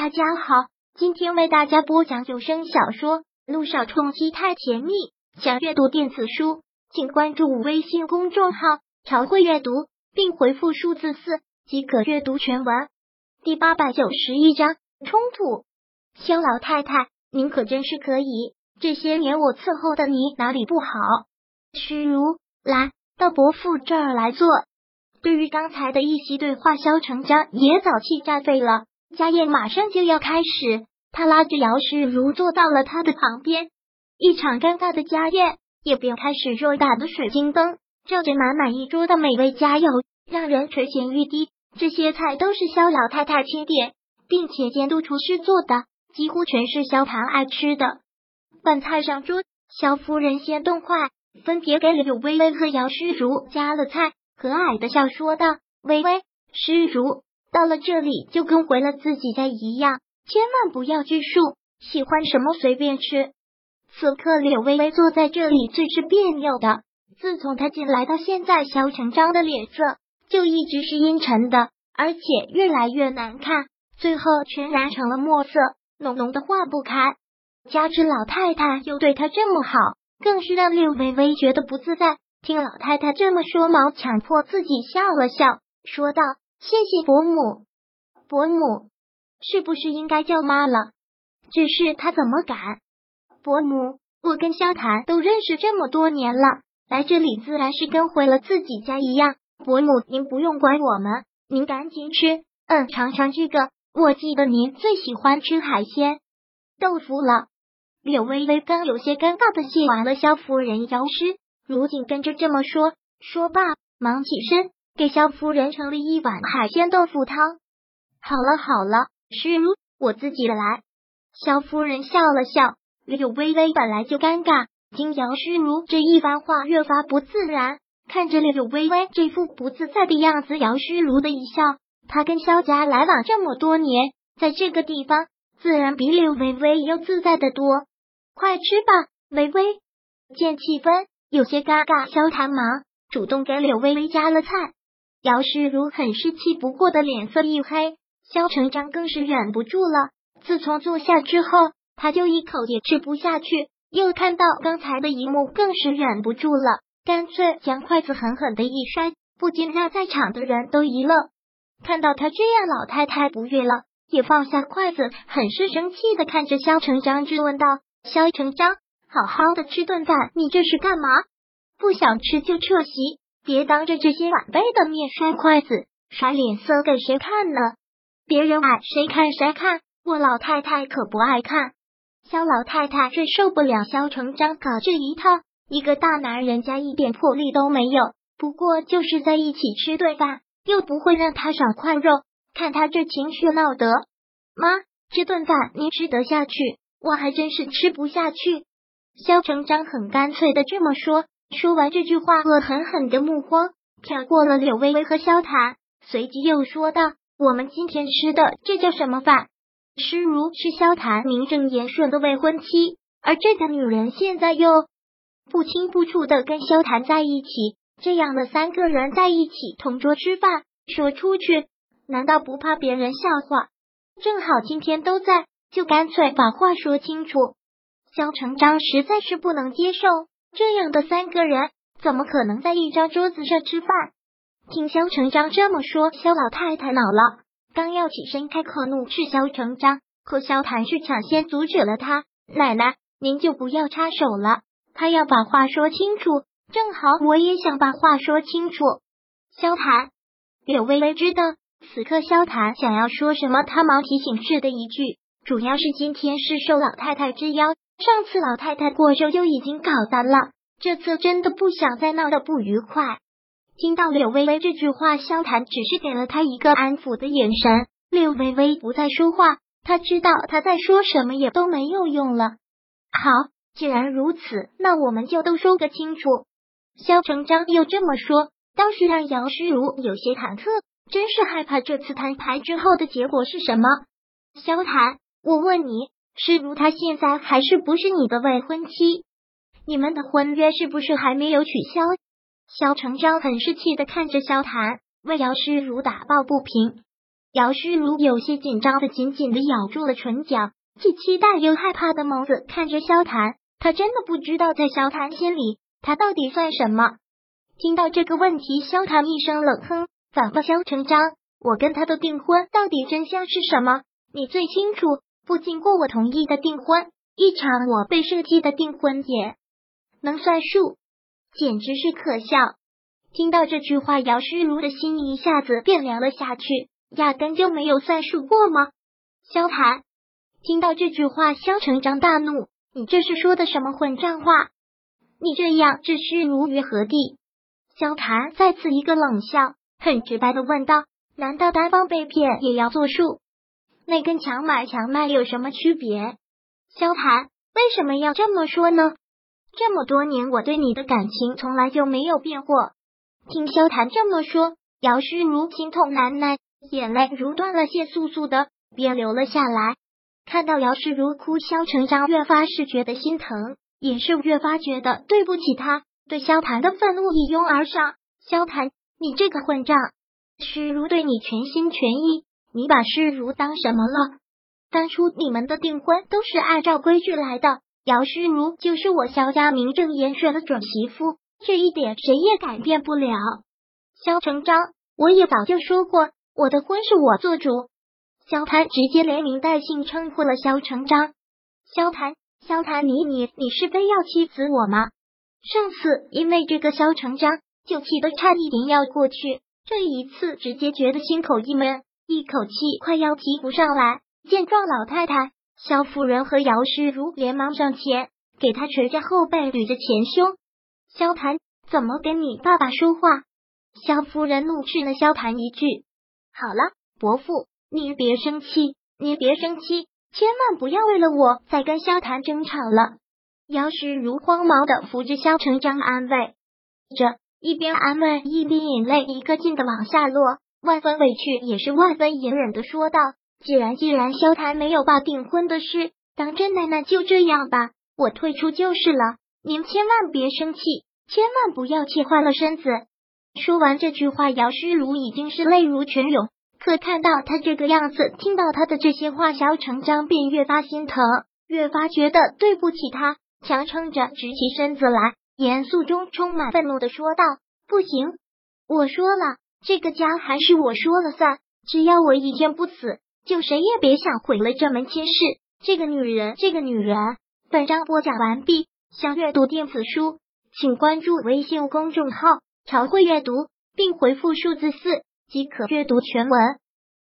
大家好，今天为大家播讲有声小说《路上冲击太甜蜜》。想阅读电子书，请关注微信公众号“朝会阅读”，并回复数字四即可阅读全文。第八百九十一章冲突。肖老太太，您可真是可以！这些年我伺候的你哪里不好？虚如，来到伯父这儿来坐。对于刚才的一席对话，肖成章也早气炸飞了。家宴马上就要开始，他拉着姚世如坐到了他的旁边。一场尴尬的家宴也便开始。偌大的水晶灯照着满满一桌的美味佳肴，让人垂涎欲滴。这些菜都是肖老太太钦点，并且监督厨师做的，几乎全是肖唐爱吃的。饭菜上桌，肖夫人先动筷，分别给柳微微和姚诗如夹了菜，和蔼的笑说道：“微微，诗如。”到了这里就跟回了自己家一样，千万不要拘束，喜欢什么随便吃。此刻柳微微坐在这里最是别扭的。自从她进来到现在，萧成章的脸色就一直是阴沉的，而且越来越难看，最后全然成了墨色，浓浓的化不开。加之老太太又对她这么好，更是让柳微微觉得不自在。听老太太这么说，毛强迫自己笑了笑，说道。谢谢伯母，伯母是不是应该叫妈了？只是他怎么敢？伯母，我跟萧谈都认识这么多年了，来这里自然是跟回了自己家一样。伯母，您不用管我们，您赶紧吃，嗯，尝尝这个。我记得您最喜欢吃海鲜豆腐了。柳微微刚有些尴尬的谢完了萧夫人邀诗，如今跟着这么说，说罢忙起身。给萧夫人盛了一碗海鲜豆腐汤。好了好了，诗如，我自己来。萧夫人笑了笑。柳微微本来就尴尬，听姚诗如这一番话，越发不自然。看着柳微微这副不自在的样子，姚诗如的一笑。他跟萧家来往这么多年，在这个地方自然比柳微微要自在的多。快吃吧，微微。见气氛有些尴尬，萧谭忙主动给柳微微夹了菜。姚世如很是气不过的脸色一黑，萧成章更是忍不住了。自从坐下之后，他就一口也吃不下去。又看到刚才的一幕，更是忍不住了，干脆将筷子狠狠的一摔，不禁让在场的人都一愣。看到他这样，老太太不悦了，也放下筷子，很是生气的看着萧成章质问道：“萧成章，好好的吃顿饭，你这是干嘛？不想吃就撤席。”别当着这些晚辈的面摔筷子，甩脸色给谁看呢？别人爱谁看谁看，我老太太可不爱看。肖老太太最受不了肖成章搞这一套，一个大男人家一点魄力都没有。不过就是在一起吃顿饭，又不会让他少块肉。看他这情绪闹得，妈，这顿饭您吃得下去？我还真是吃不下去。肖成章很干脆的这么说。说完这句话，恶狠狠的目光瞟过了柳微微和萧谈，随即又说道：“我们今天吃的这叫什么饭？诗如是萧谈名正言顺的未婚妻，而这个女人现在又不清不楚的跟萧谈在一起，这样的三个人在一起同桌吃饭，说出去难道不怕别人笑话？正好今天都在，就干脆把话说清楚。”萧成章实在是不能接受。这样的三个人怎么可能在一张桌子上吃饭？听萧成章这么说，萧老太太恼了，刚要起身开口怒斥萧成章，可萧谭是抢先阻止了他。奶奶，您就不要插手了，他要把话说清楚。正好我也想把话说清楚。萧谭，柳微微知道此刻萧谭想要说什么，他忙提醒似的一句，主要是今天是受老太太之邀。上次老太太过寿就已经搞砸了，这次真的不想再闹得不愉快。听到柳微微这句话，萧谈只是给了他一个安抚的眼神。柳微微不再说话，他知道他在说什么也都没有用了。好，既然如此，那我们就都说个清楚。萧成章又这么说，倒是让姚诗如有些忐忑，真是害怕这次摊牌之后的结果是什么。萧谈，我问你。是如他现在还是不是你的未婚妻？你们的婚约是不是还没有取消？萧成章很是气的看着萧谈，为姚诗如打抱不平。姚诗如有些紧张的紧紧的咬住了唇角，既期待又害怕的眸子看着萧谈。他真的不知道，在萧谈心里，他到底算什么？听到这个问题，萧谈一声冷哼，反问萧成章：“我跟他的订婚到底真相是什么？你最清楚。不经过我同意的订婚，一场我被设计的订婚也能算数，简直是可笑。”听到这句话，姚诗如的心一下子变凉了下去。压根就没有算数过吗？萧谈听到这句话，萧成章大怒：“你这是说的什么混账话？你这样置诗如于何地？”萧谈再次一个冷笑，很直白的问道：“难道单方被骗也要作数？那跟强买强卖有什么区别？”萧谈为什么要这么说呢？这么多年，我对你的感情从来就没有变过。听萧谈这么说，姚诗如心痛难耐。眼泪如断了线，簌簌的便流了下来。看到姚氏如哭，萧成章越发是觉得心疼，也是越发觉得对不起他。对萧谈的愤怒一拥而上。萧谈，你这个混账！诗如对你全心全意，你把诗如当什么了？当初你们的订婚都是按照规矩来的，姚诗如就是我萧家名正言顺的准媳妇，这一点谁也改变不了。萧成章，我也早就说过。我的婚是我做主，萧谭直接连名带姓称呼了萧成章。萧谭，萧谭，你你你是非要气死我吗？上次因为这个萧成章就气得差一点要过去，这一次直接觉得心口一闷，一口气快要提不上来。见状，老太太萧夫人和姚诗如连忙上前给他捶着后背，捋着前胸。萧谭怎么跟你爸爸说话？萧夫人怒斥了萧谭一句。好了，伯父，你别生气，你别生气，千万不要为了我再跟萧谈争吵了。姚诗如慌忙的扶着萧成章安慰着，一边安慰一边眼泪一个劲的往下落，万分委屈也是万分隐忍的说道：“既然既然萧谈没有把订婚的事当真，那那就这样吧，我退出就是了。您千万别生气，千万不要气坏了身子。”说完这句话，姚诗如已经是泪如泉涌。可看到他这个样子，听到他的这些话，萧成章便越发心疼，越发觉得对不起他，强撑着直起身子来，严肃中充满愤怒的说道：“不行，我说了，这个家还是我说了算。只要我一天不死，就谁也别想毁了这门亲事。这个女人，这个女人。”本章播讲完毕，想阅读电子书，请关注微信公众号。朝会阅读，并回复数字四即可阅读全文。